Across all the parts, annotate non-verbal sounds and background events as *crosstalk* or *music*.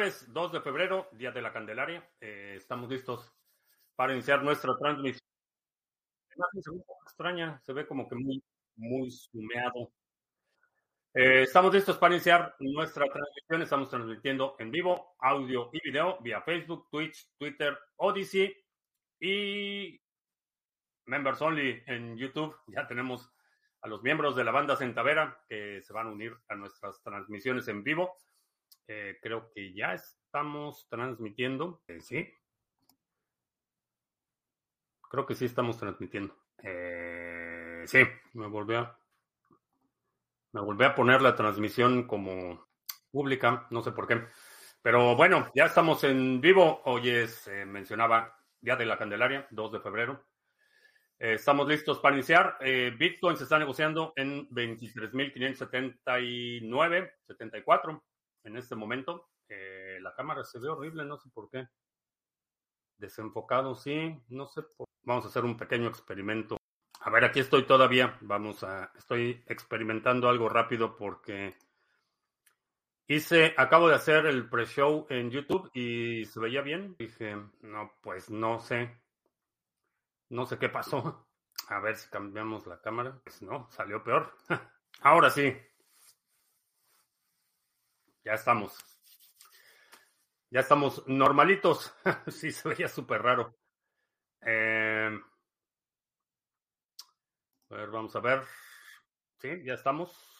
jueves 2 de febrero, día de la Candelaria. Eh, estamos listos para iniciar nuestra transmisión. Se ve un poco extraña, se ve como que muy, muy sumeado. Eh, estamos listos para iniciar nuestra transmisión. Estamos transmitiendo en vivo, audio y video vía Facebook, Twitch, Twitter, Odyssey y Members Only en YouTube. Ya tenemos a los miembros de la banda Centavera que se van a unir a nuestras transmisiones en vivo. Eh, creo que ya estamos transmitiendo. Eh, sí. Creo que sí estamos transmitiendo. Eh, sí, me volví a. Me volví a poner la transmisión como pública, no sé por qué. Pero bueno, ya estamos en vivo. Hoy es, mencionaba, Día de la Candelaria, 2 de febrero. estamos listos para iniciar. Bitcoin se está negociando en 23.579, 74 en este momento. Eh, la cámara se ve horrible, no sé por qué. Desenfocado, sí, no sé. Por... Vamos a hacer un pequeño experimento. A ver, aquí estoy todavía. Vamos a. Estoy experimentando algo rápido porque hice. Acabo de hacer el pre-show en YouTube y se veía bien. Dije, no, pues no sé. No sé qué pasó. *laughs* A ver si cambiamos la cámara. Pues no, salió peor. *laughs* Ahora sí, ya estamos. Ya estamos normalitos. *laughs* sí, se veía súper raro. Eh, a ver, vamos a ver. Sí, ya estamos.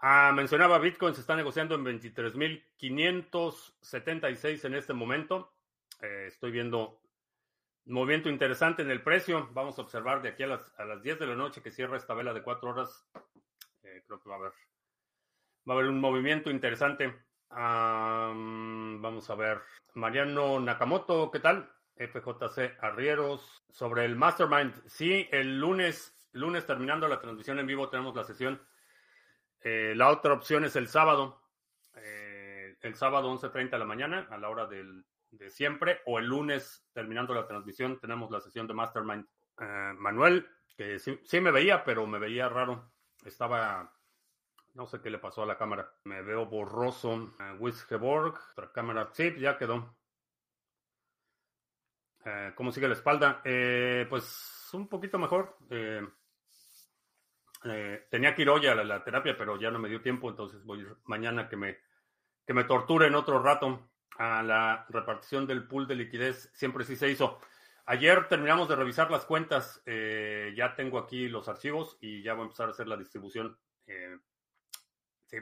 Ah, mencionaba Bitcoin, se está negociando en 23.576 en este momento. Eh, estoy viendo movimiento interesante en el precio. Vamos a observar de aquí a las, a las 10 de la noche que cierra esta vela de 4 horas. Eh, creo que va a haber Va a haber un movimiento interesante. vamos a ver. Mariano Nakamoto, ¿qué tal? FJC Arrieros. Sobre el Mastermind. Sí, el lunes, lunes terminando la transmisión en vivo tenemos la sesión. Eh, la otra opción es el sábado. Eh, el sábado 11.30 de la mañana, a la hora del, de siempre. O el lunes, terminando la transmisión, tenemos la sesión de Mastermind. Eh, Manuel, que sí, sí me veía, pero me veía raro. Estaba no sé qué le pasó a la cámara. Me veo borroso. Uh, otra cámara. Sí, ya quedó. Eh, ¿Cómo sigue la espalda? Eh, pues un poquito mejor. Eh, tenía que ir hoy a la, terapia, pero ya no me dio tiempo, entonces voy mañana que me, que me torturen otro rato. A la repartición del pool de liquidez siempre sí se hizo. Ayer terminamos de revisar las cuentas. ya tengo aquí los archivos y ya voy a empezar a hacer la distribución. Sí.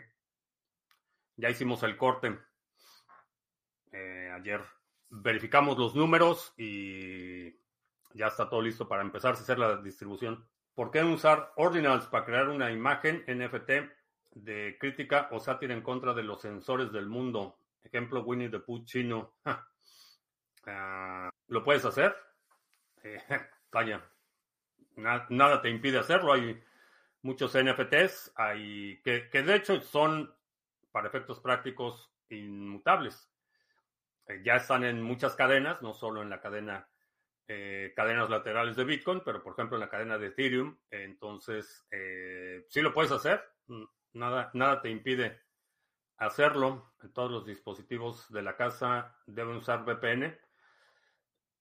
Ya hicimos el corte. Eh, ayer verificamos los números y ya está todo listo para empezar a hacer la distribución. ¿Por qué usar Ordinals para crear una imagen NFT de crítica o sátira en contra de los sensores del mundo? Ejemplo, Winnie the Pooh chino. Ah, ¿Lo puedes hacer? Eh, *laughs* vaya, nada te impide hacerlo. Hay muchos NFTs hay, que, de hecho son, para efectos prácticos, inmutables. Eh, ya están en muchas cadenas, no solo en la cadena, eh, cadenas laterales de Bitcoin, pero por ejemplo en la cadena de Ethereum. entonces, eh, sí lo puedes hacer, nada, nada te impide hacerlo. Todos los dispositivos de la casa deben usar VPN.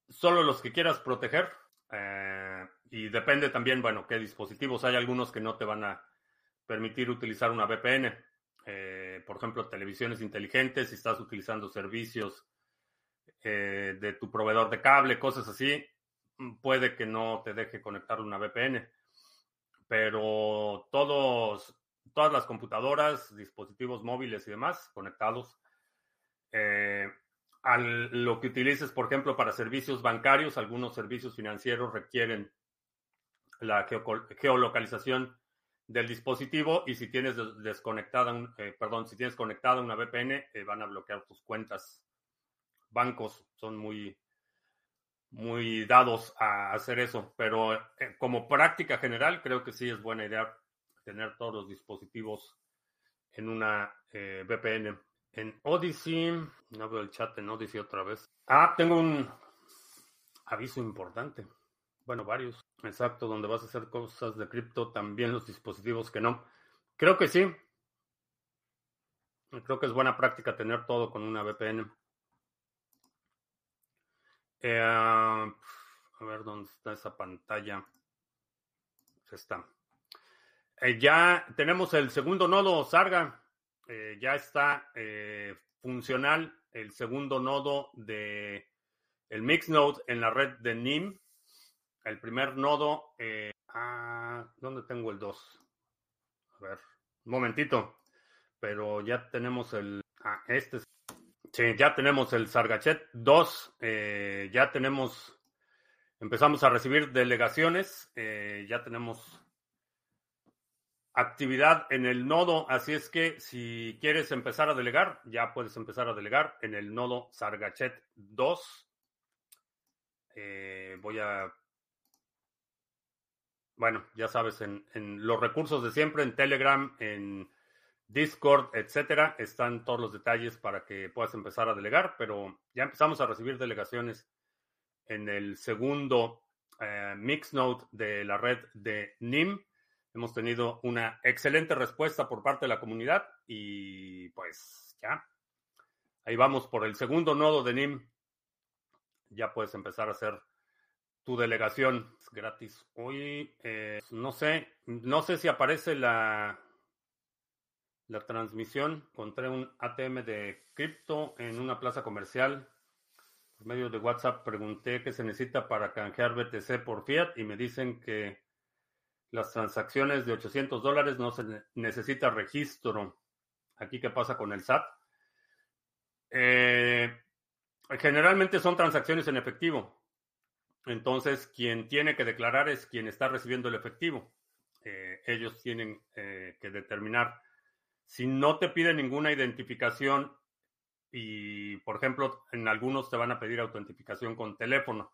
Solo los que quieras proteger. Eh, y depende también, bueno, qué dispositivos. Hay algunos que no te van a permitir utilizar una VPN. Eh, por ejemplo, televisiones inteligentes, si estás utilizando servicios eh, de tu proveedor de cable, cosas así, puede que no te deje conectar una VPN. Pero todos, todas las computadoras, dispositivos móviles y demás conectados, eh, lo que utilices, por ejemplo, para servicios bancarios, algunos servicios financieros requieren la geolocalización del dispositivo y si tienes desconectada, eh, perdón, si tienes conectada una VPN, eh, van a bloquear tus cuentas. Bancos son muy, muy dados a hacer eso, pero eh, como práctica general creo que sí es buena idea tener todos los dispositivos en una VPN. En Odyssey, no veo el chat en Odyssey otra vez. Ah, tengo un aviso importante. Bueno, varios. Exacto, donde vas a hacer cosas de cripto, también los dispositivos que no. Creo que sí. Creo que es buena práctica tener todo con una VPN. Eh, a ver dónde está esa pantalla. Está. Eh, ya tenemos el segundo nodo Sarga. Eh, ya está funcional el segundo nodo de el mix node en la red de NIM. El primer nodo. ah, ¿Dónde tengo el 2? A ver, un momentito. Pero ya tenemos el. Ah, este. Sí, ya tenemos el Sargachet 2. Eh, ya tenemos. Empezamos a recibir delegaciones. Eh, ya tenemos actividad en el nodo. Así es que si quieres empezar a delegar, ya puedes empezar a delegar en el nodo Sargachet 2. Eh, voy a bueno, ya sabes, en, los recursos de siempre, en Telegram, en Discord, etcétera, están todos los detalles para que puedas empezar a delegar, pero ya empezamos a recibir delegaciones en el segundo eh, Mixnode de la red de NIM. Hemos tenido una excelente respuesta por parte de la comunidad y pues ya, ahí vamos por el segundo nodo de NIM. Ya puedes empezar a hacer tu delegación es gratis. Hoy, eh, no sé, no sé si aparece la, la transmisión. Encontré un ATM de cripto en una plaza comercial. Por medio de WhatsApp pregunté qué se necesita para canjear BTC por fiat y me dicen que las transacciones de 800 dólares no se necesita registro. Aquí, ¿qué pasa con el SAT? Eh, generalmente son transacciones en efectivo. Entonces, quien tiene que declarar es quien está recibiendo el efectivo. Eh, ellos tienen eh, que determinar si no te pide ninguna identificación y, por ejemplo, en algunos te van a pedir autentificación con teléfono,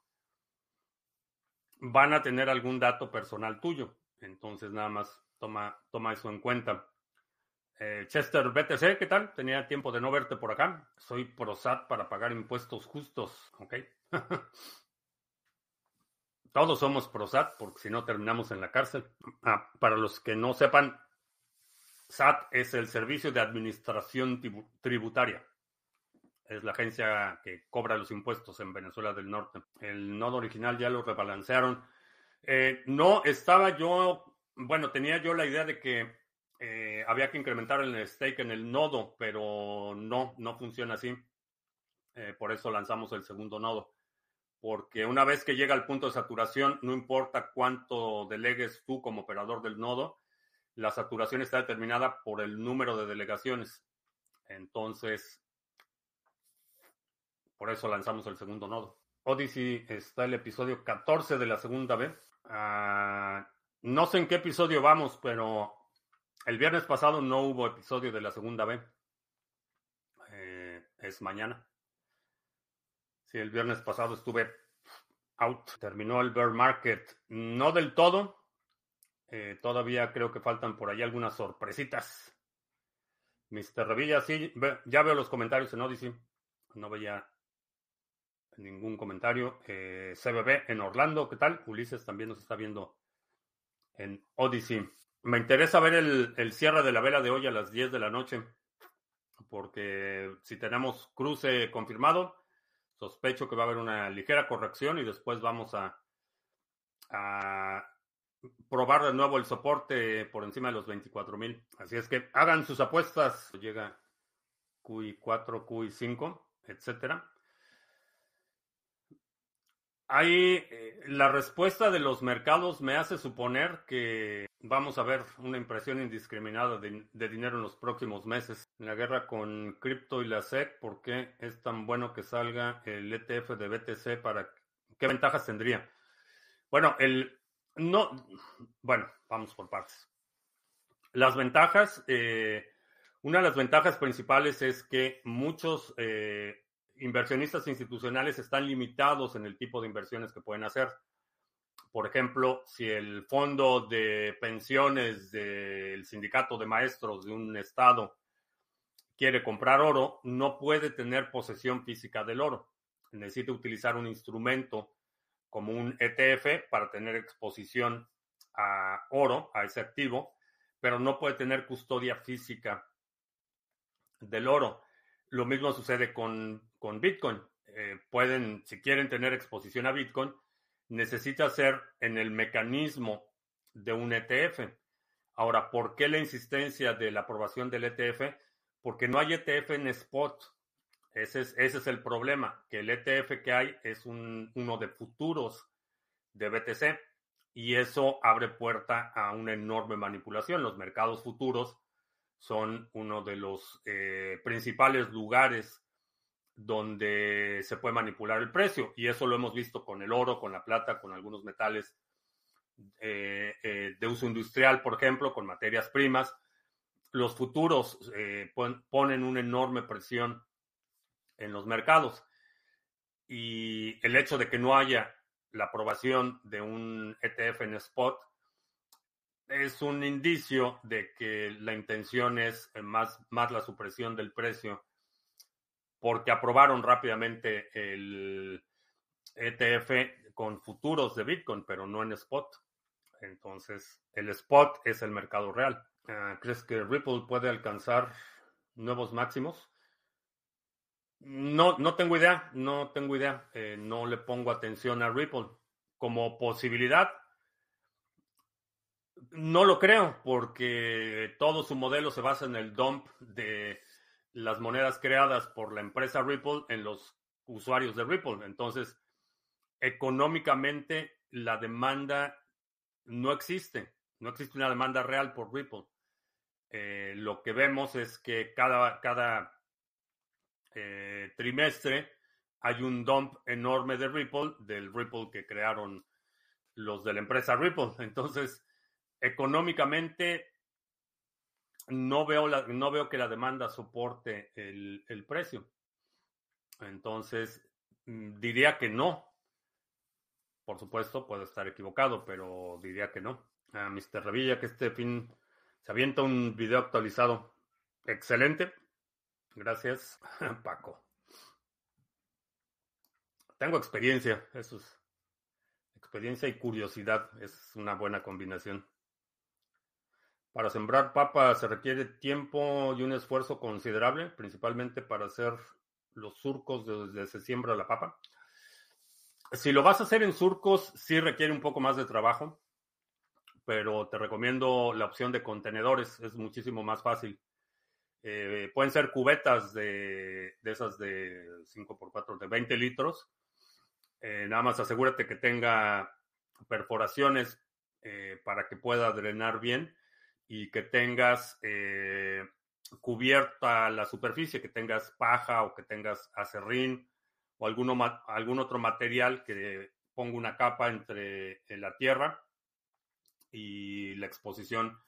van a tener algún dato personal tuyo. Entonces, nada más toma, toma eso en cuenta. Eh, Chester BTC, ¿qué tal? Tenía tiempo de no verte por acá. Soy ProSat para pagar impuestos justos. Ok. *laughs* Todos somos ProSAT, porque si no terminamos en la cárcel. Ah, para los que no sepan, SAT es el Servicio de Administración Tributaria. Es la agencia que cobra los impuestos en Venezuela del Norte. El nodo original ya lo rebalancearon. Eh, no estaba yo, bueno, tenía yo la idea de que eh, había que incrementar el stake en el nodo, pero no, no funciona así. Eh, por eso lanzamos el segundo nodo porque una vez que llega al punto de saturación, no importa cuánto delegues tú como operador del nodo, la saturación está determinada por el número de delegaciones. Entonces, por eso lanzamos el segundo nodo. Odyssey está el episodio 14 de la segunda vez. Ah, no sé en qué episodio vamos, pero el viernes pasado no hubo episodio de la segunda vez. Eh, es mañana. Sí, el viernes pasado estuve out. Terminó el bear market. No del todo. Eh, todavía creo que faltan por ahí algunas sorpresitas. Mr. Revilla, sí, ya veo los comentarios en Odyssey. No veía ningún comentario. Eh, CBB en Orlando, ¿qué tal? Ulises también nos está viendo en Odyssey. Me interesa ver el, el cierre de la vela de hoy a las 10 de la noche, porque si tenemos cruce confirmado, Sospecho que va a haber una ligera corrección y después vamos a, probar de nuevo el soporte por encima de los 24.000. Así es que hagan sus apuestas. Llega QI4, QI5, etcétera. Ahí eh, la respuesta de los mercados me hace suponer que vamos a ver una impresión indiscriminada de, dinero en los próximos meses. En la guerra con cripto y la SEC, ¿por qué es tan bueno que salga el ETF de BTC para qué ventajas tendría? Bueno, el no, bueno, vamos por partes. Las ventajas, eh, una de las ventajas principales es que muchos eh, inversionistas institucionales están limitados en el tipo de inversiones que pueden hacer. Por ejemplo, si el fondo de pensiones del sindicato de maestros de un estado quiere comprar oro, no puede tener posesión física del oro. Necesita utilizar un instrumento como un ETF para tener exposición a oro, a ese activo, pero no puede tener custodia física del oro. Lo mismo sucede con, con Bitcoin. Eh, pueden, si quieren tener exposición a Bitcoin, necesita ser en el mecanismo de un ETF. Ahora, ¿por qué la insistencia de la aprobación del ETF? Porque no hay ETF en spot. Ese es, ese es el problema, que el ETF que hay es un, uno de futuros de BTC y eso abre puerta a una enorme manipulación. Los mercados futuros son uno de los eh, principales lugares donde se puede manipular el precio y eso lo hemos visto con el oro, con la plata, con algunos metales eh, eh, de uso industrial, por ejemplo, con materias primas. Los futuros ponen una enorme presión en los mercados y el hecho de que no haya la aprobación de un ETF en spot es un indicio de que la intención es más, más la supresión del precio porque aprobaron rápidamente el ETF con futuros de Bitcoin, pero no en spot. Entonces, el spot es el mercado real. Ah, ¿Crees que Ripple puede alcanzar nuevos máximos? No, no tengo idea, no tengo idea. Eh, no le pongo atención a Ripple. Como posibilidad, no lo creo, porque todo su modelo se basa en el dump de las monedas creadas por la empresa Ripple en los usuarios de Ripple. Entonces, económicamente, la demanda no existe. No existe una demanda real por Ripple. Eh, lo que vemos es que cada, cada eh, trimestre hay un dump enorme de Ripple, del Ripple que crearon los de la empresa Ripple. Entonces, económicamente, no veo, no veo que la demanda soporte el, precio. Entonces, mm, diría que no. Por supuesto, puedo estar equivocado, pero diría que no. A Mr. Revilla, que este fin se avienta un video actualizado. Excelente. Gracias, *laughs* Paco. Tengo experiencia, eso es. Experiencia y curiosidad es una buena combinación. Para sembrar papa se requiere tiempo y un esfuerzo considerable, principalmente para hacer los surcos donde se siembra la papa. Si lo vas a hacer en surcos, sí requiere un poco más de trabajo, pero te recomiendo la opción de contenedores, es muchísimo más fácil. Eh, pueden ser cubetas de, esas de 5x4 de 20 litros. Eh, nada más asegúrate que tenga perforaciones eh, para que pueda drenar bien y que tengas cubierta la superficie, que tengas paja o que tengas acerrín o algún otro material que ponga una capa entre la tierra y la exposición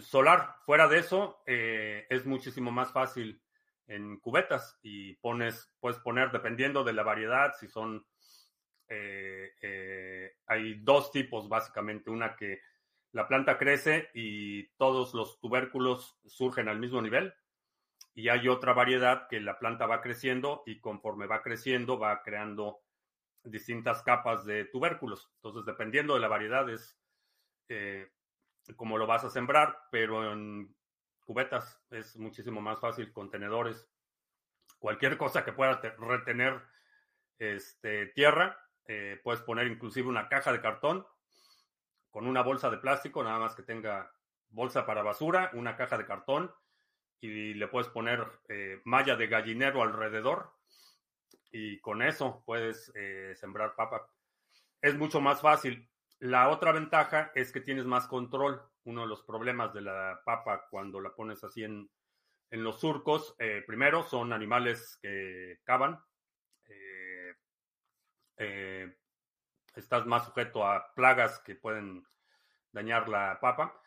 solar. Fuera de eso, eh, es muchísimo más fácil en cubetas y pones, puedes poner, dependiendo de la variedad, si son, eh, eh, hay dos tipos básicamente, una que la planta crece y todos los tubérculos surgen al mismo nivel. Y hay otra variedad que la planta va creciendo y conforme va creciendo va creando distintas capas de tubérculos. Entonces, dependiendo de la variedad, es como lo vas a sembrar, pero en cubetas es muchísimo más fácil, contenedores, cualquier cosa que pueda retener este, tierra, eh, puedes poner inclusive una caja de cartón con una bolsa de plástico, nada más que tenga bolsa para basura, una caja de cartón y le puedes poner eh, malla de gallinero alrededor y con eso puedes eh, sembrar papa. Es mucho más fácil. La otra ventaja es que tienes más control. Uno de los problemas de la papa cuando la pones así en, los surcos, eh, primero son animales que cavan. Estás más sujeto a plagas que pueden dañar la papa.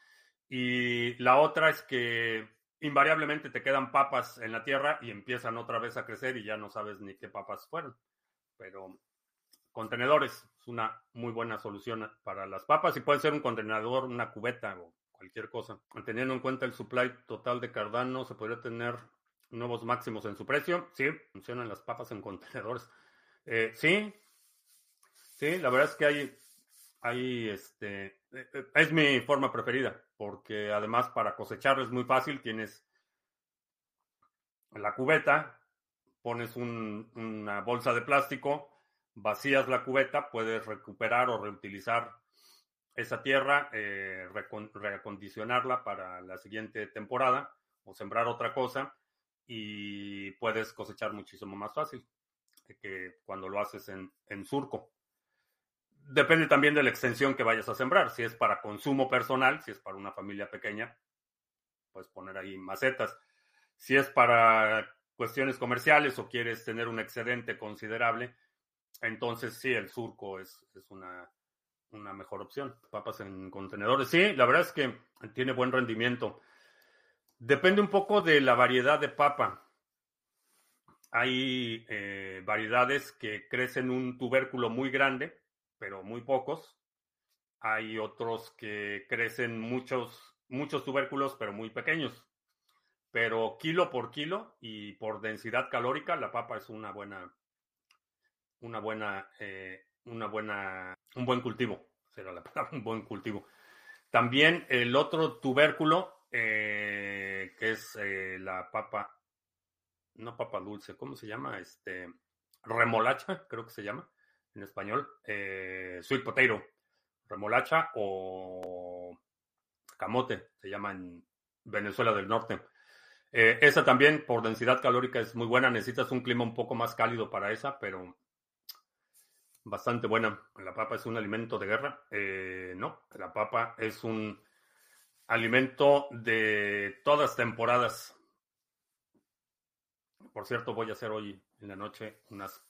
Y la otra es que invariablemente te quedan papas en la tierra y empiezan otra vez a crecer y ya no sabes ni qué papas fueron. Pero contenedores es una muy buena solución para las papas y puede ser un contenedor, una cubeta o cualquier cosa. Teniendo en cuenta el supply total de Cardano, se podría tener nuevos máximos en su precio. Sí, funcionan las papas en contenedores. Eh, sí, sí, la verdad es que hay, hay este, eh, eh, es mi forma preferida, porque además para cosechar es muy fácil, tienes la cubeta, pones una bolsa de plástico, vacías la cubeta, puedes recuperar o reutilizar esa tierra, eh, reacondicionarla para la siguiente temporada o sembrar otra cosa y puedes cosechar muchísimo más fácil que cuando lo haces en surco. Depende también de la extensión que vayas a sembrar. Si es para consumo personal, si es para una familia pequeña, puedes poner ahí macetas. Si es para cuestiones comerciales o quieres tener un excedente considerable, entonces sí, el surco es, es una, una mejor opción. Papas en contenedores. Sí, la verdad es que tiene buen rendimiento. Depende un poco de la variedad de papa. Hay eh, variedades que crecen un tubérculo muy grande, pero muy pocos. Hay otros que crecen muchos, muchos tubérculos, pero muy pequeños. Pero kilo por kilo y por densidad calórica, la papa es una buena, una buena, eh, una buena, un buen cultivo. Será la *laughs* palabra, un buen cultivo. También el otro tubérculo, eh, que es la papa no papa dulce, ¿cómo se llama? Este, remolacha, creo que se llama en español, eh, sweet potato, remolacha o camote, se llama en Venezuela del Norte. Eh, esa también por densidad calórica es muy buena, necesitas un clima un poco más cálido para esa, pero bastante buena. La papa es un alimento de guerra. Eh, no, la papa es un alimento de todas temporadas. Por cierto, voy a hacer hoy en la noche unas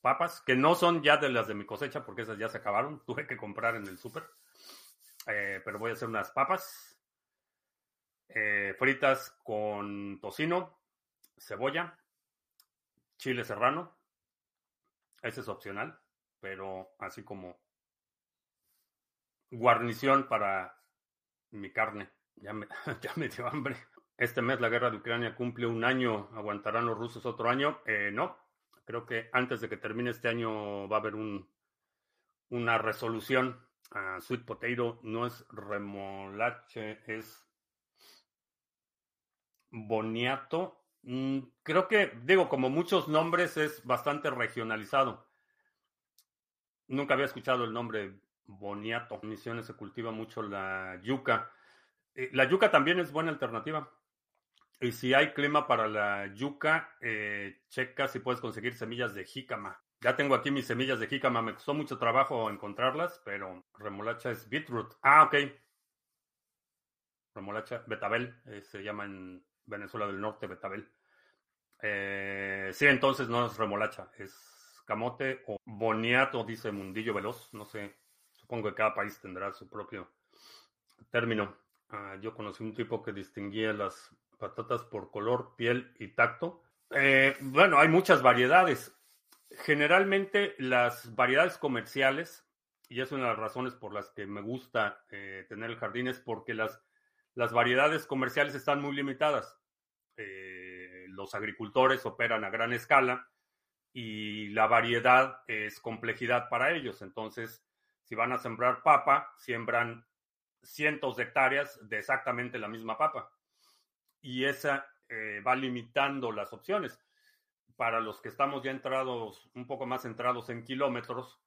papas, que no son ya de las de mi cosecha, porque esas ya se acabaron. *laughs* Tuve que comprar en el súper. Eh, pero voy a hacer unas papas eh, fritas con tocino, cebolla, chile serrano. Ese es opcional, pero así como guarnición para mi carne. Ya me, *laughs* ya me dio hambre. Este mes la guerra de Ucrania cumple un año. ¿Aguantarán los rusos otro año? Eh, no. Creo que antes de que termine este año va a haber un, una resolución. Uh, sweet potato no es remolache, es boniato. Mm, creo que, digo, como muchos nombres, es bastante regionalizado. Nunca había escuchado el nombre boniato. En Misiones se cultiva mucho la yuca. Eh, la yuca también es buena alternativa. Y si hay clima para la yuca, eh, checa si puedes conseguir semillas de jícama. Ya tengo aquí mis semillas de jícama. Me costó mucho trabajo encontrarlas, pero remolacha es beetroot. Ah, ok. Remolacha, betabel, eh, se llama en Venezuela del Norte betabel. Eh, sí, entonces no es remolacha, es camote o boniato, dice Mundillo Veloz. No sé, supongo que cada país tendrá su propio término. Ah, yo conocí un tipo que distinguía las patatas por color, piel y tacto. Eh, bueno, hay muchas variedades. Generalmente las variedades comerciales, y es una de las razones por las que me gusta eh, tener el jardín, es porque las, las variedades comerciales están muy limitadas. Eh, los agricultores operan a gran escala y la variedad es complejidad para ellos. Entonces, si van a sembrar papa, siembran cientos de hectáreas de exactamente la misma papa y esa eh, va limitando las opciones. Para los que estamos ya entrados, un poco más centrados en kilómetros,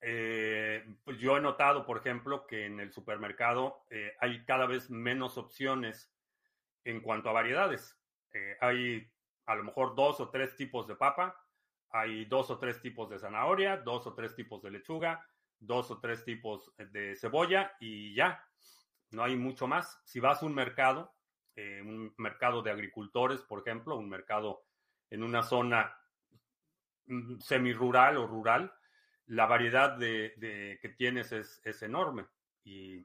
eh, pues yo he notado, por ejemplo, que en el supermercado eh, hay cada vez menos opciones en cuanto a variedades. hay a lo mejor dos o tres tipos de papa, hay dos o tres tipos de zanahoria, dos o tres tipos de lechuga, dos o tres tipos de cebolla y ya, no hay mucho más. Si vas a un mercado, eh, un mercado de agricultores, por ejemplo, un mercado en una zona mm, semi-rural o rural, la variedad de, que tienes es, enorme. Y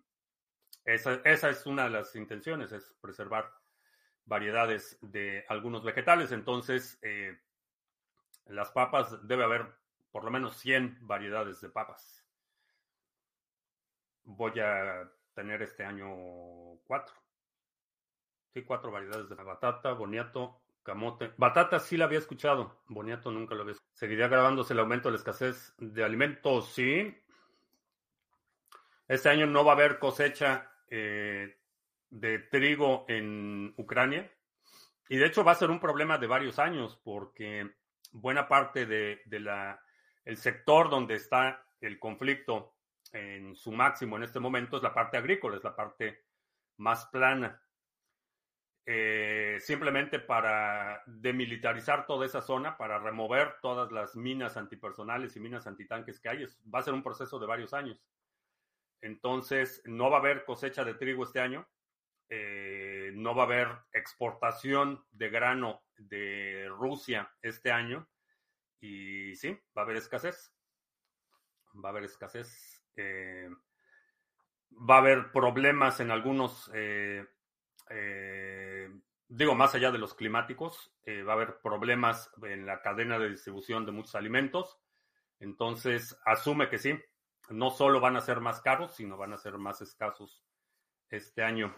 esa, es una de las intenciones, es preservar variedades de algunos vegetales. Entonces, eh, las papas, debe haber por lo menos 100 variedades de papas. Voy a tener este año cuatro. Sí, cuatro variedades de batata, boniato, camote. Batata sí la había escuchado, boniato nunca lo había escuchado. ¿Seguiría grabándose el aumento de la escasez de alimentos? Sí. Este año no va a haber cosecha eh, de trigo en Ucrania Y de hecho va a ser un problema de varios años porque buena parte de, la, el sector donde está el conflicto en su máximo en este momento es la parte agrícola, es la parte más plana. Eh, simplemente para demilitarizar toda esa zona, para remover todas las minas antipersonales y minas antitanques que hay, va a ser un proceso de varios años. Entonces, no va a haber cosecha de trigo este año, eh, no va a haber exportación de grano de Rusia este año y sí, va a haber escasez. Va a haber escasez. Eh, va a haber problemas en algunos, digo, más allá de los climáticos, va a haber problemas en la cadena de distribución de muchos alimentos. Entonces, asume que sí, no solo van a ser más caros, sino van a ser más escasos este año.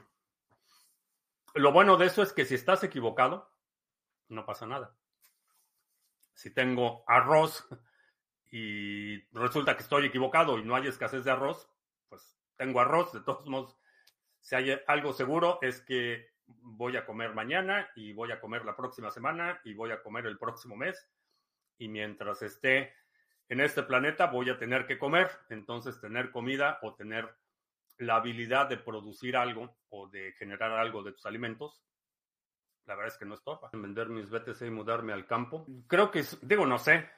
Lo bueno de eso es que si estás equivocado, no pasa nada. Si tengo arroz y resulta que estoy equivocado y no hay escasez de arroz, pues tengo arroz. De todos modos, si hay algo seguro es que voy a comer mañana y voy a comer la próxima semana y voy a comer el próximo mes. Y mientras esté en este planeta voy a tener que comer, entonces tener comida o tener la habilidad de producir algo o de generar algo de tus alimentos, la verdad es que no estorba. Vender mis BTC y mudarme al campo. Creo que, digo, no sé,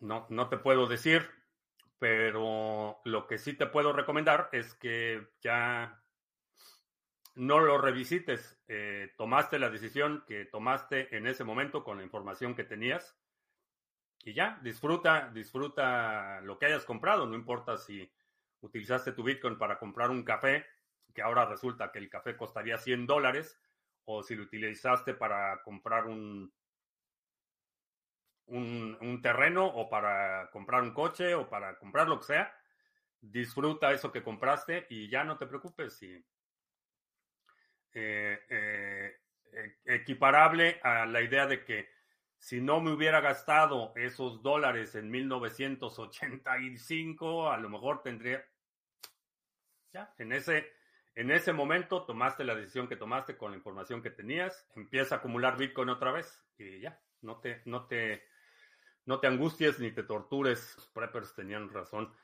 no, no te puedo decir, pero lo que sí te puedo recomendar es que ya no lo revisites. Eh, tomaste la decisión que tomaste en ese momento con la información que tenías y ya, disfruta, disfruta lo que hayas comprado, no importa si utilizaste tu Bitcoin para comprar un café, que ahora resulta que el café costaría 100 dólares, o si lo utilizaste para comprar un, un, terreno, o para comprar un coche, o para comprar lo que sea, disfruta eso que compraste y ya no te preocupes si eh, eh, e, equiparable a la idea de que si no me hubiera gastado esos dólares en 1985, a lo mejor tendría... Ya, en ese, en ese momento tomaste la decisión que tomaste con la información que tenías, empieza a acumular Bitcoin otra vez y ya, no te, no te, no te angusties ni te tortures. Los preppers tenían razón.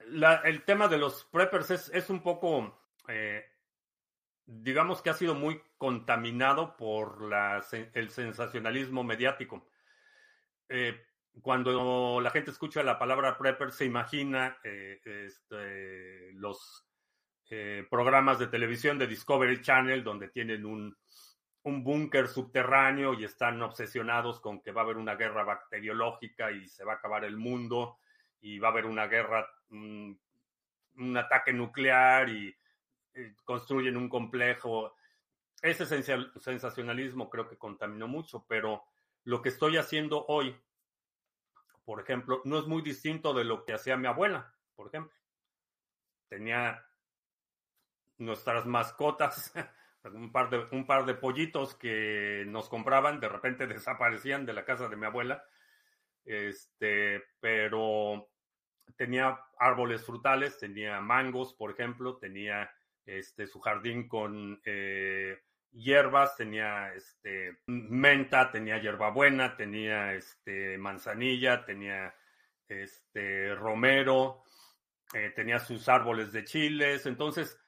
el tema de los preppers es, es un poco eh, digamos que ha sido muy contaminado por el sensacionalismo mediático. Eh, cuando la gente escucha la palabra prepper, se imagina eh, este, los eh, programas de televisión de Discovery Channel, donde tienen un, un búnker subterráneo y están obsesionados con que va a haber una guerra bacteriológica y se va a acabar el mundo y va a haber una guerra, un ataque nuclear y construyen un complejo. Ese sensacionalismo creo que contaminó mucho, pero lo que estoy haciendo hoy, por ejemplo, no es muy distinto de lo que hacía mi abuela, por ejemplo. Tenía nuestras mascotas, *laughs* un par de, un par de pollitos que nos compraban, de repente *laughs* desaparecían de la casa de mi abuela. Este, pero tenía árboles frutales, tenía mangos, por ejemplo, tenía este, su jardín con eh, hierbas, tenía este, menta, tenía hierbabuena, tenía este, manzanilla, tenía este, romero, eh, tenía sus árboles de chiles, entonces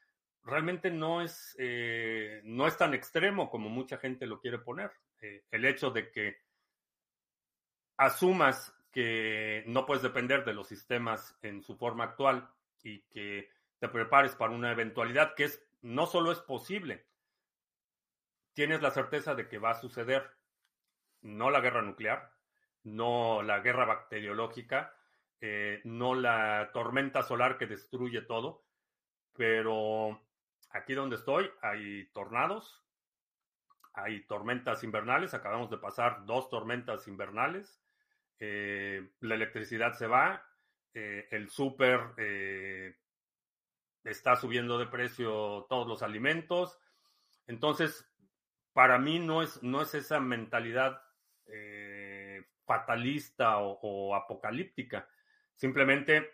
realmente no es, eh, no es tan extremo como mucha gente lo quiere poner. el hecho de que asumas que no puedes depender de los sistemas en su forma actual y que te prepares para una eventualidad que es no solo es posible, tienes la certeza de que va a suceder, no la guerra nuclear, no la guerra bacteriológica, eh, no la tormenta solar que destruye todo, pero aquí donde estoy hay tornados, hay tormentas invernales, acabamos de pasar dos tormentas invernales, eh, la electricidad se va, eh, el súper está subiendo de precio todos los alimentos. Entonces, para mí no es, no es esa mentalidad eh, fatalista o, apocalíptica. Simplemente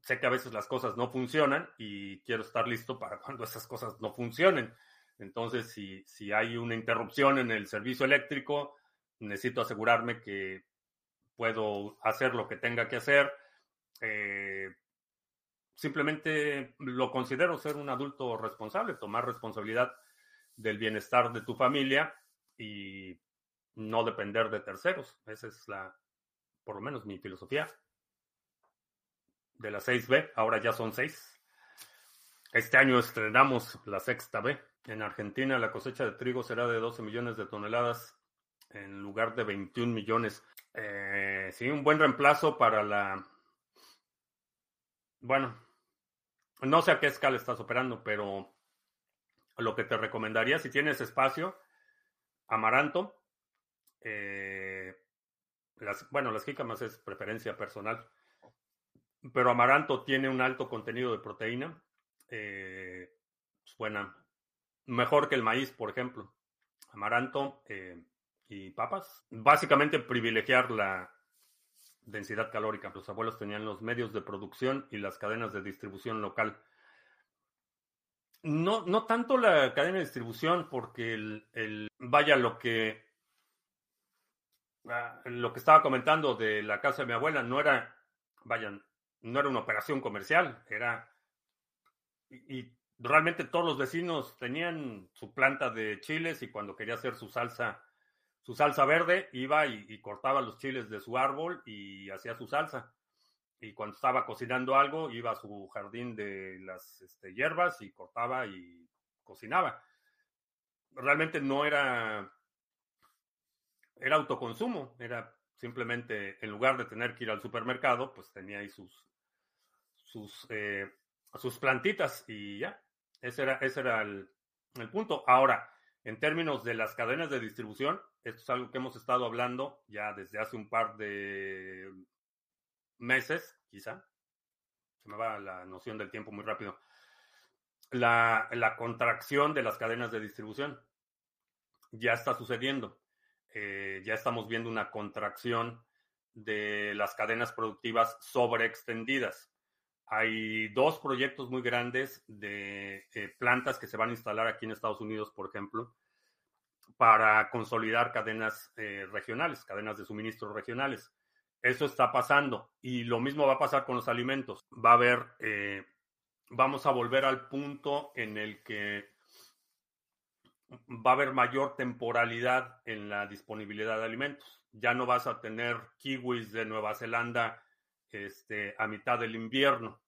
sé que a veces las cosas no funcionan y quiero estar listo para *laughs* cuando esas cosas no funcionen. Entonces, si, si hay una interrupción en el servicio eléctrico, necesito asegurarme que puedo hacer lo que tenga que hacer. Eh, simplemente lo considero ser un adulto responsable, tomar responsabilidad del bienestar de tu familia y no depender de terceros. Esa es la, por lo menos mi filosofía. De la 6B, ahora ya son 6. Este año estrenamos la sexta B. En Argentina la cosecha de trigo será de 12 millones de toneladas en lugar de 21 millones. Eh, sí, un buen reemplazo para la... Bueno, no sé a qué escala estás operando, pero lo que te recomendaría si tienes espacio, amaranto. Eh, las, bueno, las jícamas es preferencia personal, pero amaranto tiene un alto contenido de proteína. Eh, buena, mejor que el maíz, por ejemplo. Amaranto eh, y papas. Básicamente privilegiar la densidad calórica. Los abuelos tenían los medios de producción y las cadenas de distribución local. No, no tanto la cadena de distribución, porque el, vaya lo que ah, lo que estaba comentando de la casa de mi abuela no era, vayan, no era una operación comercial, era y, realmente todos los vecinos tenían su planta de chiles y cuando quería hacer su salsa, su salsa verde, iba y, cortaba los chiles de su árbol y hacía su salsa. Y cuando estaba cocinando algo, iba a su jardín de las este, hierbas y cortaba y cocinaba. Realmente no era, era autoconsumo, era simplemente en lugar de tener que ir al supermercado, pues tenía ahí sus, sus, eh, sus plantitas y ya. Ese era, ese era el, punto. Ahora, en términos de las cadenas de distribución, esto es algo que hemos estado hablando ya desde hace un par de meses, quizá. Se me va la noción del tiempo muy rápido. La, contracción de las cadenas de distribución ya está sucediendo. Eh, ya estamos viendo una contracción de las cadenas productivas sobreextendidas. Hay dos proyectos muy grandes de eh, plantas que se van a instalar aquí en Estados Unidos, por ejemplo, para consolidar cadenas eh, regionales, cadenas de suministro regionales. Eso está pasando y lo mismo va a pasar con los alimentos. Va a haber, eh, vamos a volver al punto en el que va a haber mayor temporalidad en la disponibilidad de alimentos. Ya no vas a tener kiwis de Nueva Zelanda este, a mitad del invierno.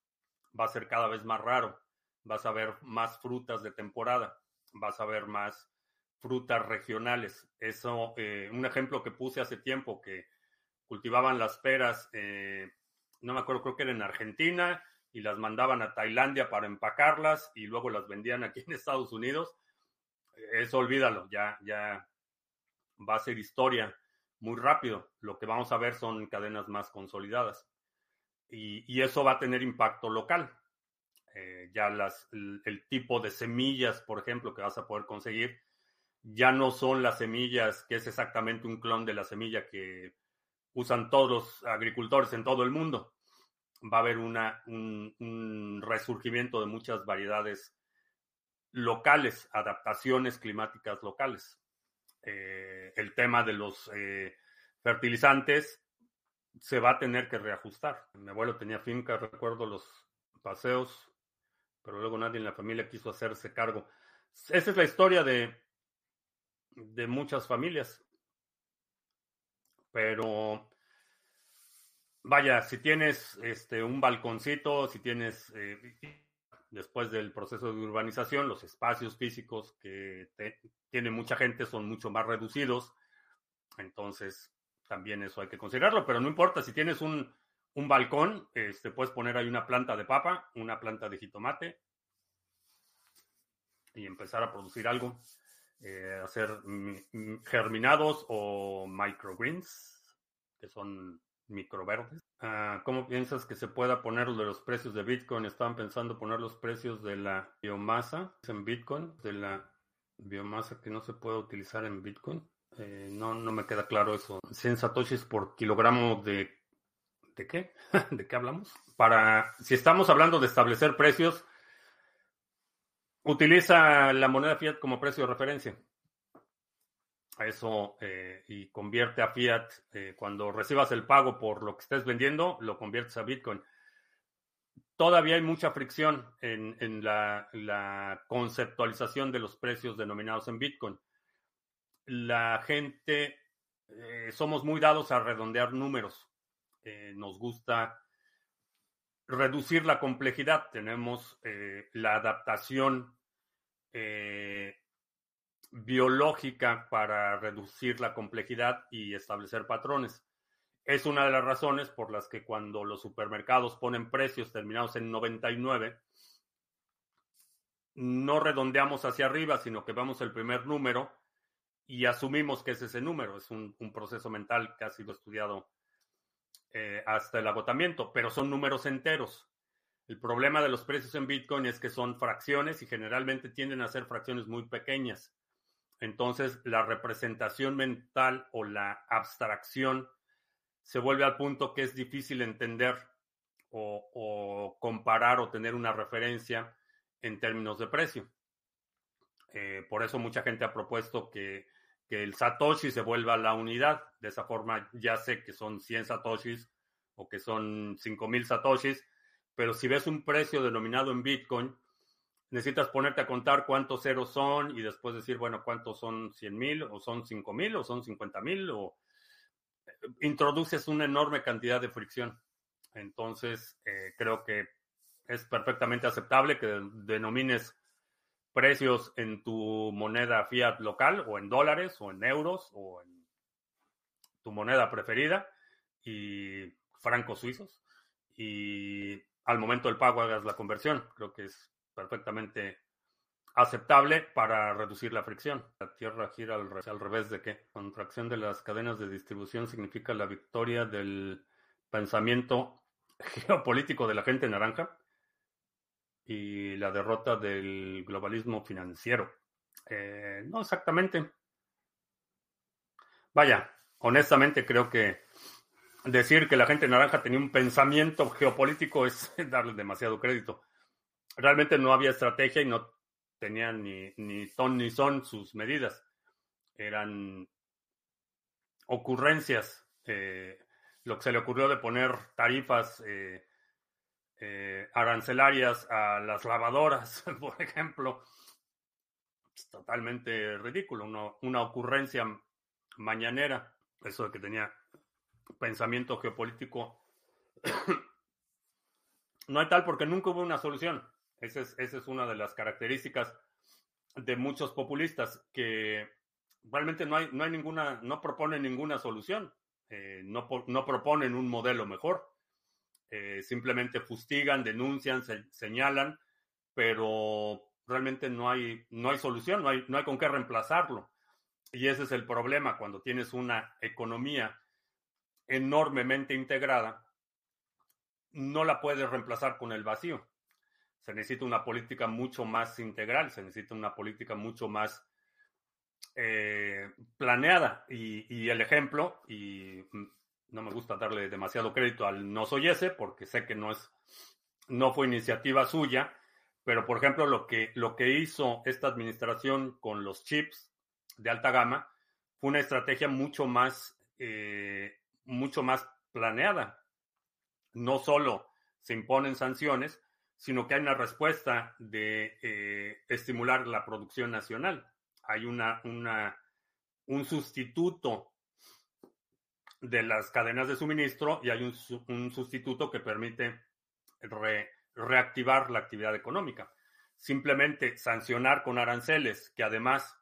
Va a ser cada vez más raro. Vas a ver más frutas de temporada. Vas a ver más frutas regionales. Eso, eh, un ejemplo que puse hace tiempo que cultivaban las peras, eh, no me acuerdo, creo que era en Argentina, y las mandaban a Tailandia para empacarlas y luego las vendían aquí en Estados Unidos. Eso olvídalo, ya, ya va a ser historia muy rápido. Lo que vamos a ver son cadenas más consolidadas y, eso va a tener impacto local. Eh, ya las, el, tipo de semillas, por ejemplo, que vas a poder conseguir, ya no son las semillas que es exactamente un clon de la semilla que usan todos los agricultores en todo el mundo. Va a haber un, resurgimiento de muchas variedades locales, adaptaciones climáticas locales. Eh, el tema de los eh, fertilizantes se va a tener que reajustar. Mi abuelo tenía finca, recuerdo los paseos, pero luego nadie en la familia quiso hacerse cargo. Esa es la historia de, de muchas familias. Pero vaya, si tienes este un balconcito, si tienes eh, después del proceso de urbanización, los espacios físicos que tiene mucha gente son mucho más reducidos. Entonces, también eso hay que considerarlo, pero no importa si tienes un, balcón, este, puedes poner ahí una planta de papa, una planta de jitomate y empezar a producir algo, eh, hacer germinados o microgreens, que son microverdes. Ah, ¿Cómo piensas que se pueda poner los precios de Bitcoin? Estaban pensando poner los precios de la biomasa en Bitcoin, de la biomasa que no se puede utilizar en Bitcoin. Eh, no, no me queda claro eso. 100 satoshis por kilogramo de... ¿De qué? *laughs* ¿De qué hablamos? Para, si estamos hablando de establecer precios, Utiliza la moneda fiat como precio de referencia. Eso eh, y convierte a fiat eh, cuando recibas el pago por lo que estés vendiendo, lo conviertes a Bitcoin. Todavía hay mucha fricción en, la, conceptualización de los precios denominados en Bitcoin. La gente eh, somos muy dados a redondear números. nos gusta reducir la complejidad. Tenemos la adaptación biológica para reducir la complejidad y establecer patrones. Es una de las razones por las que cuando los supermercados ponen precios terminados en 99, no redondeamos hacia arriba, sino que vemos el primer número y asumimos que es ese número. Es un, proceso mental que ha sido estudiado eh, hasta el agotamiento, pero son números enteros. El problema de los precios en Bitcoin es que son fracciones y generalmente tienden a ser fracciones muy pequeñas. Entonces, la representación mental o la abstracción se vuelve al punto que es difícil entender o, comparar o tener una referencia en términos de precio. Eh, por eso mucha gente ha propuesto que, que, el Satoshi se vuelva la unidad. De esa forma ya sé que son 100 Satoshis o que son 5000 Satoshis, pero si ves un precio denominado en Bitcoin, necesitas ponerte a contar cuántos ceros son y después decir, bueno, cuántos son 100 mil o son 5 mil o son 50 mil o eh, introduces una enorme cantidad de fricción. Entonces, eh, creo que es perfectamente aceptable que denomines precios en tu moneda fiat local o en dólares o en euros o en tu moneda preferida y francos suizos y al momento del pago hagas la conversión. Creo que es perfectamente aceptable para reducir la fricción. La Tierra gira al, revés de qué? Contracción de las cadenas de distribución significa la victoria del pensamiento *laughs* geopolítico de la gente naranja y la derrota del globalismo financiero. Eh, no exactamente. Vaya, honestamente creo que decir que la gente naranja tenía un pensamiento geopolítico es *laughs* darle demasiado crédito realmente no había estrategia y no tenían ni, ni ton ni son sus medidas. Eran ocurrencias. Eh, lo que se le ocurrió de poner tarifas eh, eh, arancelarias a las lavadoras, *laughs* por ejemplo, es totalmente ridículo. una ocurrencia mañanera, eso de que tenía pensamiento geopolítico. *coughs* no hay tal porque nunca hubo una solución. Esa es, una de las características de muchos populistas que realmente no hay, no hay ninguna, no proponen ninguna solución, eh, no, proponen un modelo mejor, eh, simplemente fustigan, denuncian, señalan, pero realmente no hay, no hay solución, no hay, no hay con qué reemplazarlo. Y ese es el problema cuando tienes una economía enormemente integrada, no la puedes reemplazar con el vacío se necesita una política mucho más integral, se necesita una política mucho más eh, planeada. Y, el ejemplo, y no me gusta darle demasiado crédito al no soy ese, porque sé que no es, no fue iniciativa suya, pero por ejemplo, lo que, lo que hizo esta administración con los chips de alta gama fue una estrategia mucho más, eh, mucho más planeada. No solo se imponen sanciones, sino que hay una respuesta de eh, estimular la producción nacional. Hay una, una, un sustituto de las cadenas de suministro y hay un, sustituto que permite reactivar la actividad económica. Simplemente sancionar con aranceles, que además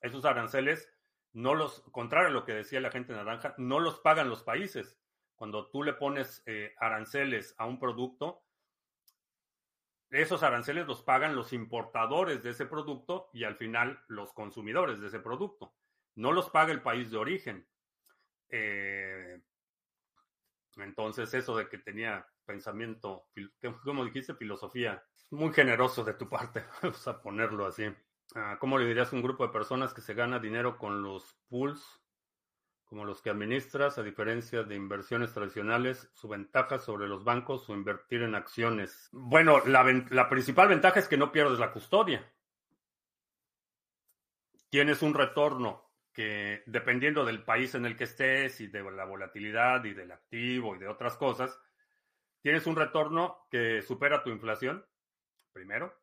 esos aranceles no los, contrario a lo que decía la gente naranja, no los pagan los países. Cuando tú le pones eh, aranceles a un producto, esos aranceles los pagan los importadores de ese producto y al final los consumidores de ese producto. No los paga el país de origen. Eh, entonces, eso de que tenía pensamiento, como dijiste, filosofía, muy generoso de tu parte, *laughs* vamos a ponerlo así. Ah, ¿Cómo le dirías a un grupo de personas que se gana dinero con los pools como los que administras, a diferencia de inversiones tradicionales, su ventaja sobre los bancos o invertir en acciones. Bueno, la, la principal ventaja es que no pierdes la custodia. Tienes un retorno que, dependiendo del país en el que estés y de la volatilidad y del activo y de otras cosas, tienes un retorno que supera tu inflación, primero.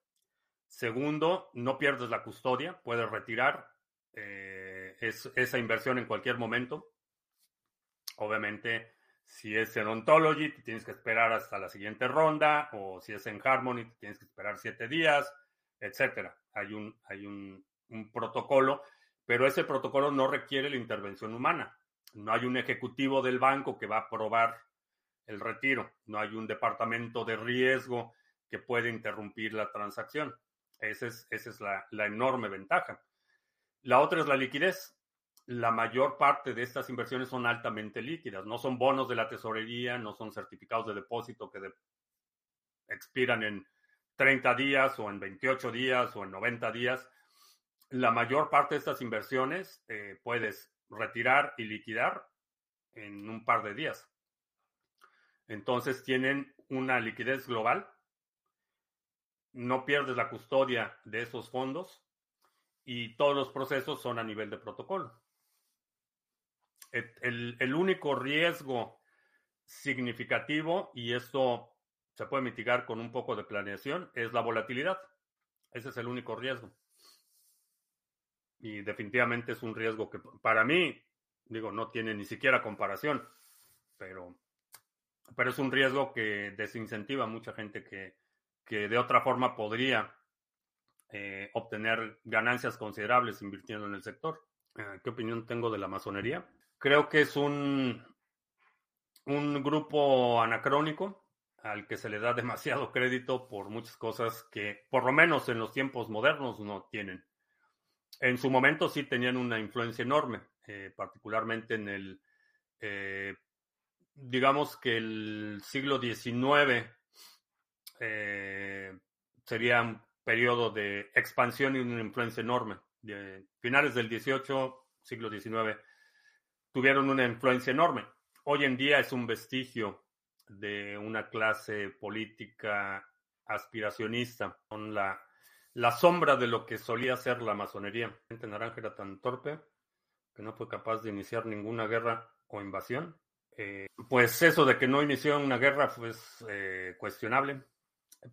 Segundo, no pierdes la custodia, puedes retirar eh, esa inversión en cualquier momento. Obviamente, si es en Ontology, tienes que esperar hasta la siguiente ronda, o si es en Harmony, tienes que esperar siete días, etcétera. Hay un, hay un, un protocolo, pero ese protocolo no requiere la intervención humana. No hay un ejecutivo del banco que va a aprobar el retiro. No hay un departamento de riesgo que puede interrumpir la transacción. Esa es, esa es la, la, enorme ventaja. La otra es la liquidez. La mayor parte de estas inversiones son altamente líquidas. No son bonos de la tesorería, no son certificados de depósito que expiran en 30 días o en 28 días o en 90 días. La mayor parte de estas inversiones eh, puedes retirar y liquidar en un par de días. Entonces tienen una liquidez global, no pierdes la custodia de esos fondos y todos los procesos son a nivel de protocolo. El, el, único riesgo significativo, y esto se puede mitigar con un poco de planeación, es la volatilidad. Ese es el único riesgo. Y definitivamente es un riesgo que para mí, digo, no tiene ni siquiera comparación, pero pero es un riesgo que desincentiva a mucha gente que, que de otra forma podría eh, obtener ganancias considerables invirtiendo en el sector. Eh, ¿Qué opinión tengo de la masonería? Creo que es un, un grupo anacrónico al que se le da *laughs* demasiado crédito por muchas cosas que, por lo menos en los tiempos modernos, no tienen. En su momento sí tenían una influencia enorme, eh, particularmente en el eh, digamos que el siglo XIX eh, sería un periodo de expansión y una influencia enorme. Finales del XVIII, siglo XIX, tuvieron una influencia enorme. Hoy en día es un vestigio de una clase política aspiracionista, con la, la sombra de lo que solía ser la masonería. La gente naranja era tan torpe que no fue capaz de iniciar ninguna guerra o invasión. Eh, pues eso de que no inició una guerra fue pues, eh, cuestionable,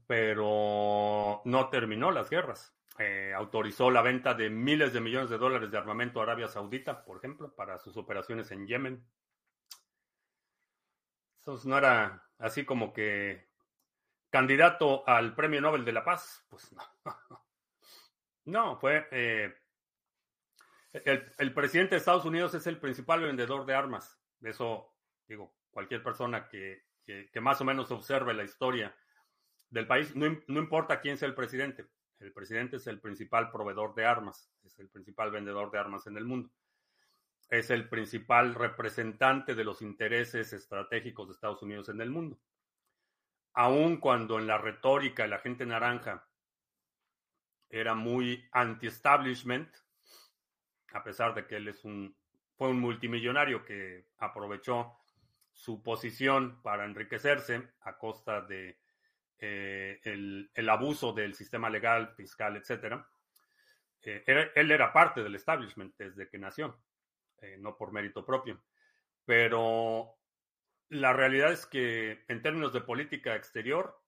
pero no terminó las guerras. Eh, autorizó la venta de miles de millones de dólares de armamento a Arabia Saudita, por ejemplo, para sus operaciones en Yemen. Eso no era así como que candidato al Premio Nobel de la Paz. Pues no. *laughs* No, fue... el, el presidente de Estados Unidos es el principal vendedor de armas. Eso digo, cualquier persona que, que, más o menos observe la historia del país, no, no, importa quién sea el presidente, el presidente es el principal proveedor de armas, es el principal vendedor de armas en el mundo, es el principal representante de los intereses estratégicos de Estados Unidos en el mundo. Aun cuando en la retórica la gente naranja era muy anti-establishment, a pesar de que él es un, fue un multimillonario que aprovechó su posición para enriquecerse a costa de eh, el, abuso del sistema legal, fiscal, etc. Eh, él era parte del establishment desde que nació, eh, no por mérito propio. Pero la realidad es que en términos de política exterior,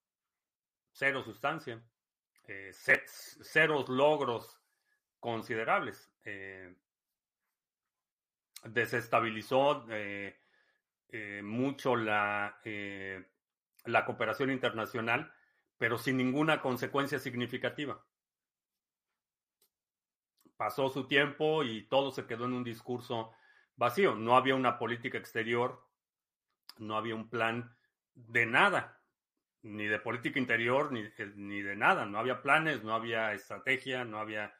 cero sustancia, ceros logros considerables. desestabilizó eh, mucho la, eh, la cooperación internacional, pero sin ninguna consecuencia significativa. Pasó su tiempo y todo se quedó en un discurso vacío. No había una política exterior, no había un plan de nada, ni de política interior, ni, ni de nada. No había planes, no había estrategia, no había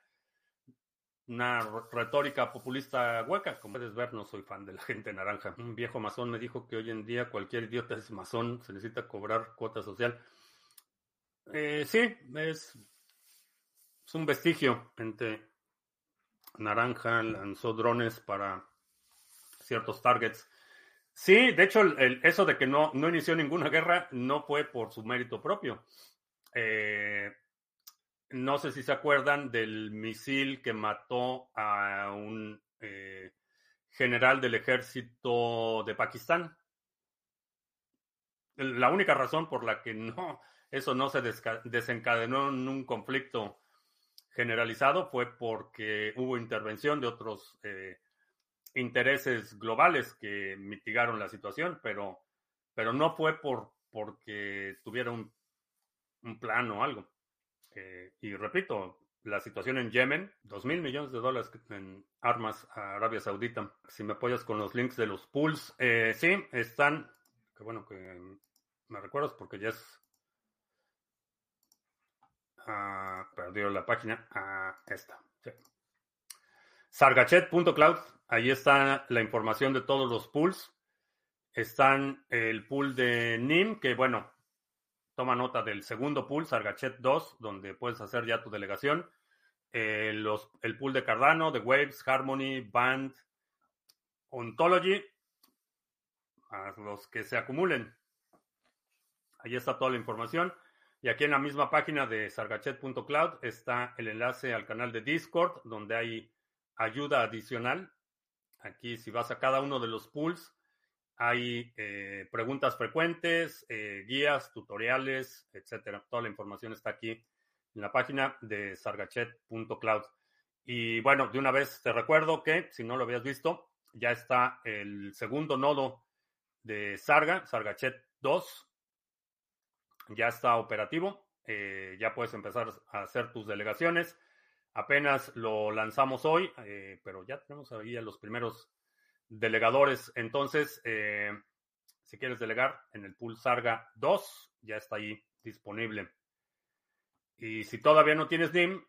una retórica populista hueca. Como puedes ver, no soy fan de la *laughs* gente naranja. Un viejo masón me dijo que hoy en día cualquier idiota es masón, se necesita cobrar cuota social. Eh, sí, es, es un vestigio. Gente naranja lanzó drones para ciertos targets. Sí, de hecho, eso de que no, no inició ninguna guerra no fue por su mérito propio. Eh, no sé si se acuerdan del misil que mató a un eh, general del ejército de Pakistán. La única razón por la que no, eso no se desencadenó en un conflicto generalizado fue porque hubo intervención de otros eh, intereses globales que mitigaron la situación, pero, pero no fue por porque tuviera un, plan o algo. Eh, y repito, la situación en Yemen, dos mil millones de dólares en armas a Arabia Saudita. Si me apoyas con los links de los pools, eh, sí, están, que bueno que me recuerdas porque ya es... Uh, perdió la página. a esta. Sargachet.cloud, ahí está la información de todos los pools. Están el pool de NIM, que bueno, toma nota del segundo pool, Sargachet 2, donde puedes hacer ya tu delegación. Eh, el pool de Cardano, de Waves, Harmony, Band, Ontology, los que se acumulen. Ahí está toda la información. Y aquí en la misma página de sargachet.cloud está el enlace al canal de Discord, donde hay ayuda adicional. Aquí si vas a cada uno de los pools, hay eh, preguntas frecuentes, eh, guías, tutoriales, etcétera. Toda la información está aquí en la página de sargachet.cloud. Y bueno, de una vez te recuerdo que si no lo habías visto, ya está el segundo nodo de Sarga, Sargachet 2. Ya está operativo. Eh, ya puedes empezar a hacer tus delegaciones. Apenas lo lanzamos hoy, pero ya tenemos ahí a los primeros delegadores. Entonces, eh, si quieres delegar en el pool Sarga 2, ya está ahí disponible. Y si todavía no tienes NIM,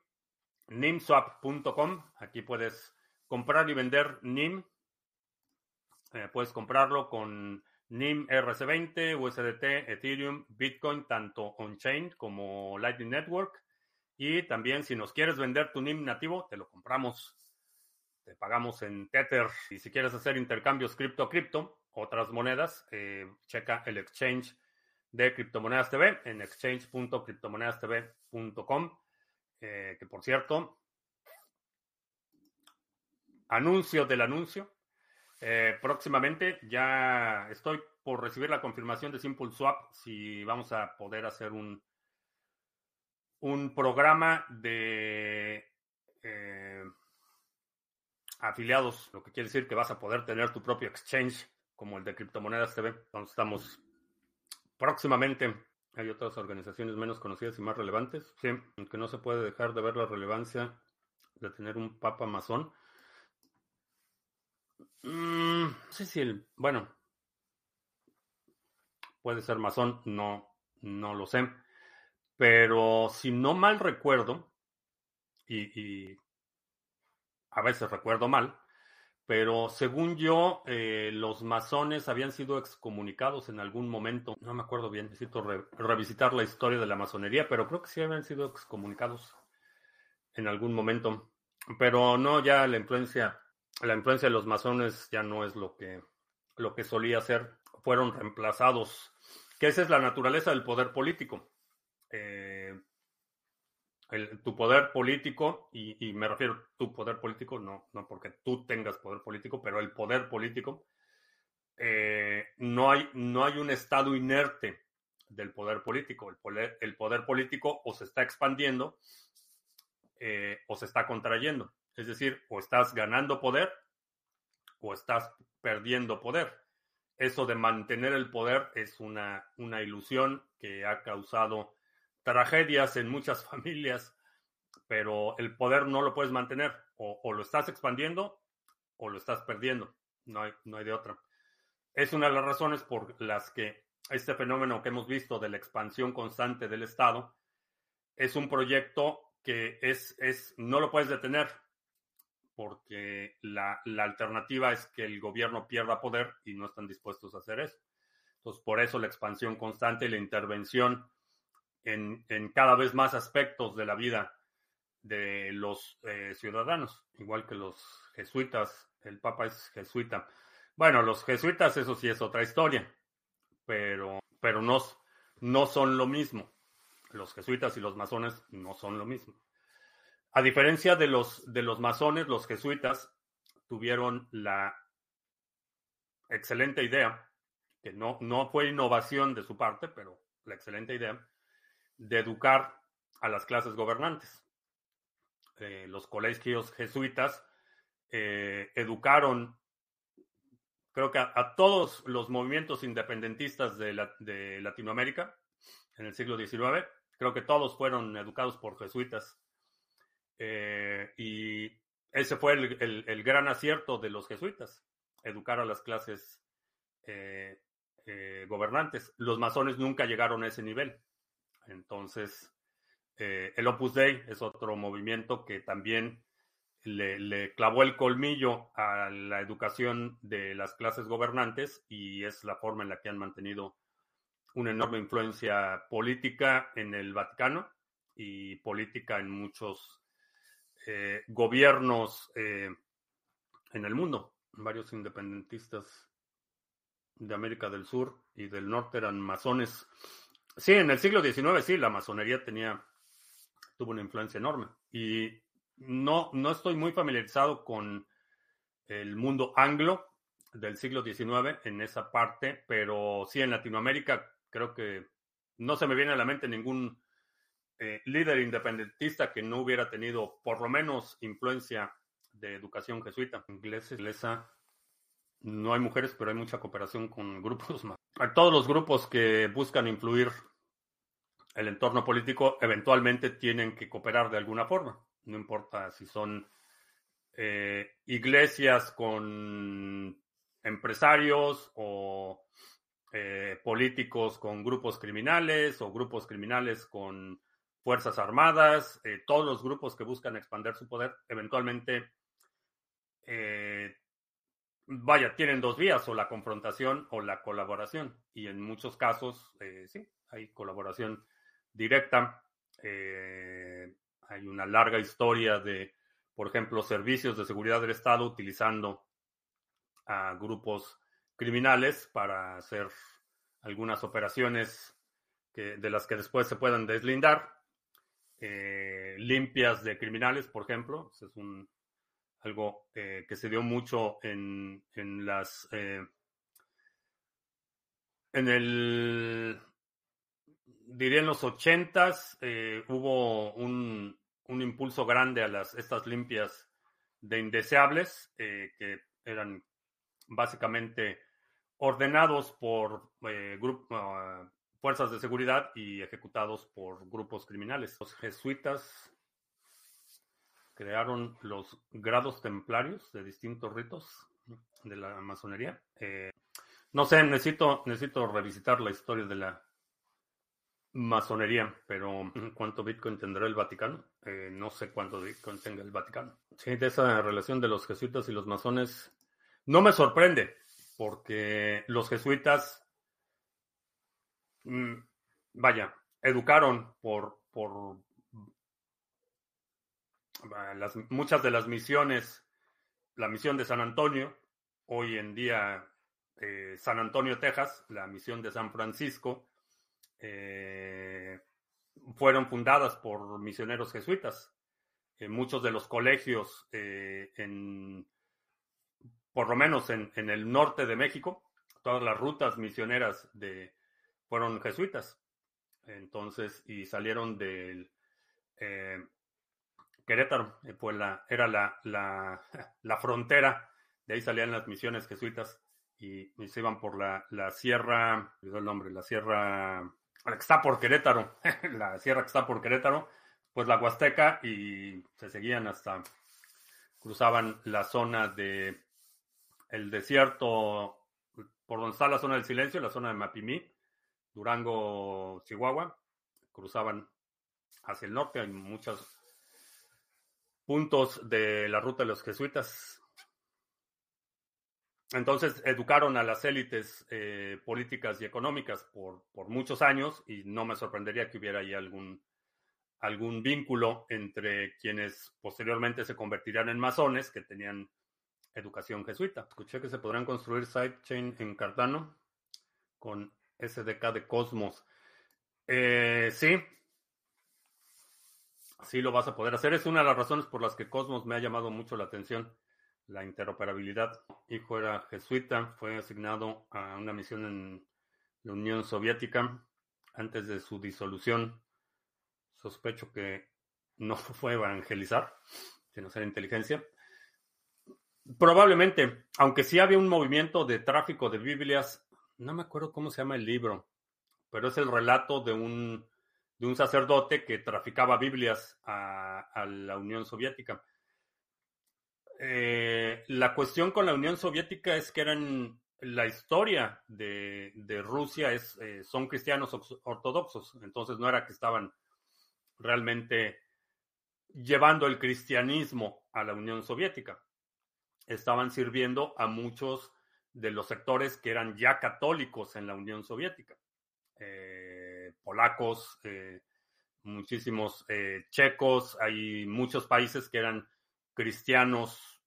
nimswap.com, aquí puedes comprar y vender NIM. Eh, puedes comprarlo con NIM RC20, USDT, Ethereum, Bitcoin, tanto on-chain como Lightning Network. Y también si nos quieres vender tu NIM nativo, te lo compramos pagamos en Tether. Y si quieres hacer intercambios cripto a cripto, otras monedas, eh, checa el exchange de Criptomonedas TV en exchange.criptomonedastv.com. Eh, que por cierto, anuncio del anuncio. Eh, próximamente ya estoy por recibir la confirmación de Simple Swap si vamos a poder hacer un, un programa de afiliados, lo que quiere decir que vas a poder tener tu propio exchange como el de Criptomonedas TV, donde estamos próximamente. Hay otras organizaciones menos conocidas y más relevantes. Sí, aunque no se puede dejar de ver la relevancia de tener un papa masón. Mm, sí, sí, el, bueno, puede ser masón, no, no lo sé. Pero si no mal recuerdo, y a veces recuerdo mal, pero según yo, eh, los masones habían sido excomunicados en algún momento. No me acuerdo bien, necesito revisitar la historia de la masonería, pero creo que sí habían sido excomunicados en algún momento. Pero no, ya la influencia, la influencia de los masones ya no es lo que, lo que solía ser. Fueron reemplazados, que esa es la naturaleza del poder político. Eh, tu poder político, y, me refiero a tu poder político, no, no porque tú tengas poder político, pero el poder político, eh, no, hay, no hay un estado inerte del poder político. El poder, el poder político o se está expandiendo eh, o se está contrayendo. Es decir, o estás ganando poder o estás perdiendo poder. Eso de mantener el poder es una, una ilusión que ha causado tragedias en muchas *laughs* familias, pero el poder no lo puedes mantener. O, lo estás expandiendo o lo estás perdiendo. No hay, no hay de otra. Es una de las razones por las que este fenómeno que hemos visto de la expansión constante del Estado es un proyecto que es, es no lo puedes detener porque la, la, alternativa es que el gobierno pierda poder y no están dispuestos a hacer eso. Entonces, por eso la expansión constante y la intervención en, cada vez más aspectos de la vida de los eh, ciudadanos, igual que los jesuitas. El Papa es jesuita. Bueno, los jesuitas, eso sí es otra historia, pero, pero no, no son lo mismo. Los jesuitas y los masones no son lo mismo. A diferencia de los, de los masones, los jesuitas tuvieron la excelente idea, que no, no fue innovación de su parte, pero la excelente idea, de educar a las clases gobernantes. Eh, los colegios jesuitas eh, educaron, creo que a, todos los movimientos independentistas de, Latinoamérica en el siglo XIX, creo que todos fueron educados por jesuitas. Eh, y ese fue el, gran acierto de los jesuitas, educar a las clases gobernantes. Los masones nunca llegaron a ese nivel. Entonces, eh, el Opus Dei es otro movimiento que también le, clavó el colmillo a la educación de las clases gobernantes y es la forma en la que han mantenido una enorme influencia política en el Vaticano y política en muchos eh, gobiernos eh, en el mundo. Varios independentistas de América del Sur y del Norte eran masones. Sí, en el siglo XIX sí, la masonería tenía tuvo una influencia enorme. Y no, no estoy muy familiarizado con el mundo anglo del siglo XIX en esa parte, pero sí en Latinoamérica creo que no se me viene a la mente ningún eh, líder independentista que no hubiera tenido por lo menos influencia de educación jesuita. Inglesa, inglesa, no hay mujeres, pero hay mucha cooperación con grupos más. *laughs* Todos los grupos que buscan influir el entorno político eventualmente tienen que cooperar de alguna forma. No importa si son eh, iglesias con empresarios o eh, políticos con grupos criminales o grupos criminales con fuerzas armadas, eh, todos los grupos que buscan expandir su poder, eventualmente, vaya, tienen dos vías, o la confrontación o la colaboración. Y en muchos casos, sí, hay colaboración directa. Eh, hay una larga historia de, por ejemplo, servicios de seguridad del Estado utilizando a grupos criminales para hacer algunas operaciones que, de las que después se puedan deslindar. Eh, limpias de criminales, por ejemplo, es un, algo eh, que se dio mucho en, en las en el diría en los ochentas eh, hubo un, impulso grande a las, estas limpias de indeseables eh, que eran básicamente ordenados por eh, ah, fuerzas de seguridad y ejecutados por grupos criminales. Los jesuitas crearon los grados templarios de distintos ritos de la masonería. no sé, necesito, necesito revisitar la historia de la masonería, pero ¿cuánto Bitcoin tendrá el Vaticano? Eh, no sé cuánto Bitcoin tenga el Vaticano. Sí, de esa relación de los jesuitas y los masones no me sorprende, porque los jesuitas, mm, vaya, educaron por, por muchas de las misiones, la misión de San Antonio, hoy en día eh, San Antonio, Texas, la misión de San Francisco, eh, fueron fundadas por misioneros jesuitas. Eh, muchos de los colegios, en, por lo menos en, el norte de México, todas las rutas misioneras de, fueron jesuitas. Entonces, y salieron del Querétaro, fue la, era la, la, *laughs* la, frontera, de ahí salían las misiones jesuitas y, se iban por la, la sierra, el nombre, la sierra que está por Querétaro, *laughs* la sierra que está por Querétaro, pues la Huasteca y se seguían hasta, cruzaban la zona de el desierto, por donde está la zona del silencio, la zona de Mapimí, Durango, Chihuahua, cruzaban hacia el norte, hay muchos puntos de la ruta de los jesuitas entonces educaron a las élites eh, políticas y económicas por, por, muchos años y no me sorprendería que hubiera ahí algún, algún vínculo entre quienes posteriormente se convertirían en masones, que tenían educación jesuita. Escuché que se podrán construir sidechain en Cardano con SDK de Cosmos. Eh, sí, sí lo vas a poder hacer. Es una de las razones por las que Cosmos me ha llamado mucho la atención, la interoperabilidad. Hijo era jesuita, fue asignado a una misión en la Unión Soviética antes de su disolución. Sospecho que no *laughs* fue evangelizar, sino ser inteligencia. Probablemente, aunque sí había un movimiento de tráfico de Biblias, no me acuerdo cómo se llama el libro, pero es el relato de un, de un sacerdote que traficaba Biblias a, la Unión Soviética. Eh, la cuestión con la Unión Soviética es que eran la historia de, Rusia es, eh, son cristianos ortodoxos, entonces no era que estaban realmente llevando el cristianismo a la Unión Soviética estaban sirviendo a muchos de los sectores que eran ya católicos en la Unión Soviética. Eh, polacos, eh, muchísimos eh, checos, hay muchos países que eran cristianos,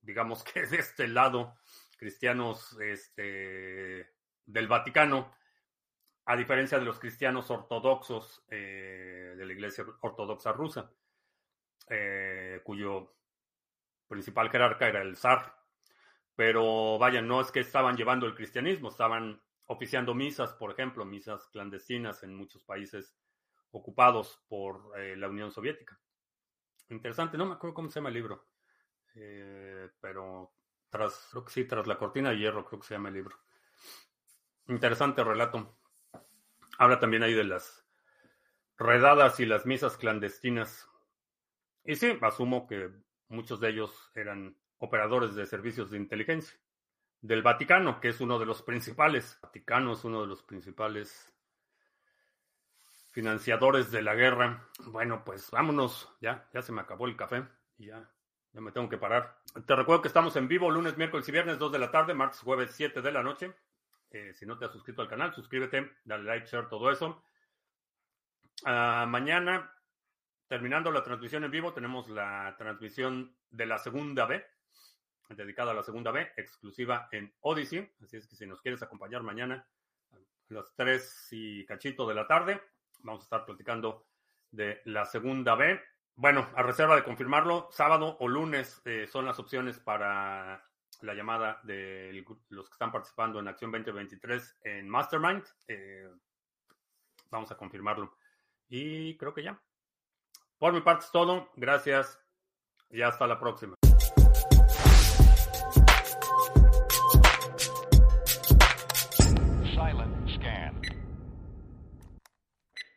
digamos *laughs* que de este lado, cristianos este, del Vaticano, a diferencia de los cristianos ortodoxos de la Iglesia Ortodoxa rusa, cuyo principal jerarca era el zar. Pero vaya, no es que estaban llevando el cristianismo, estaban oficiando misas, por ejemplo, misas clandestinas en muchos países ocupados por eh, la Unión Soviética. Interesante, no me acuerdo cómo se llama el libro, eh, pero tras, creo que sí, tras la cortina de hierro, creo que se llama el libro. Interesante relato. Habla también ahí de las redadas y las misas clandestinas. Y sí, asumo que Muchos de ellos eran operadores de servicios de inteligencia. Del Vaticano, que es uno de los principales. Vaticano es uno de los principales financiadores de la guerra. Bueno, pues vámonos. Ya, ya se me acabó el café y ya, ya me tengo que parar. Te recuerdo que estamos en vivo lunes, miércoles y viernes, 2 de la tarde, martes, jueves, 7 de la noche. Eh, si no te has suscrito al canal, suscríbete, dale like, share, todo eso. Ah, mañana terminando la transmisión en vivo, tenemos la transmisión de la segunda B, dedicada a la segunda B, exclusiva en Odyssey. Así es que si nos quieres acompañar mañana a las 3 y cachito de la tarde, vamos a estar platicando de la segunda B. Bueno, a reserva de confirmarlo, sábado o lunes eh, son las opciones para la llamada de los que están participando en Acción 2023 en Mastermind. Eh, vamos a confirmarlo. Y creo que ya. Por mi parte es todo. Gracias y hasta la próxima.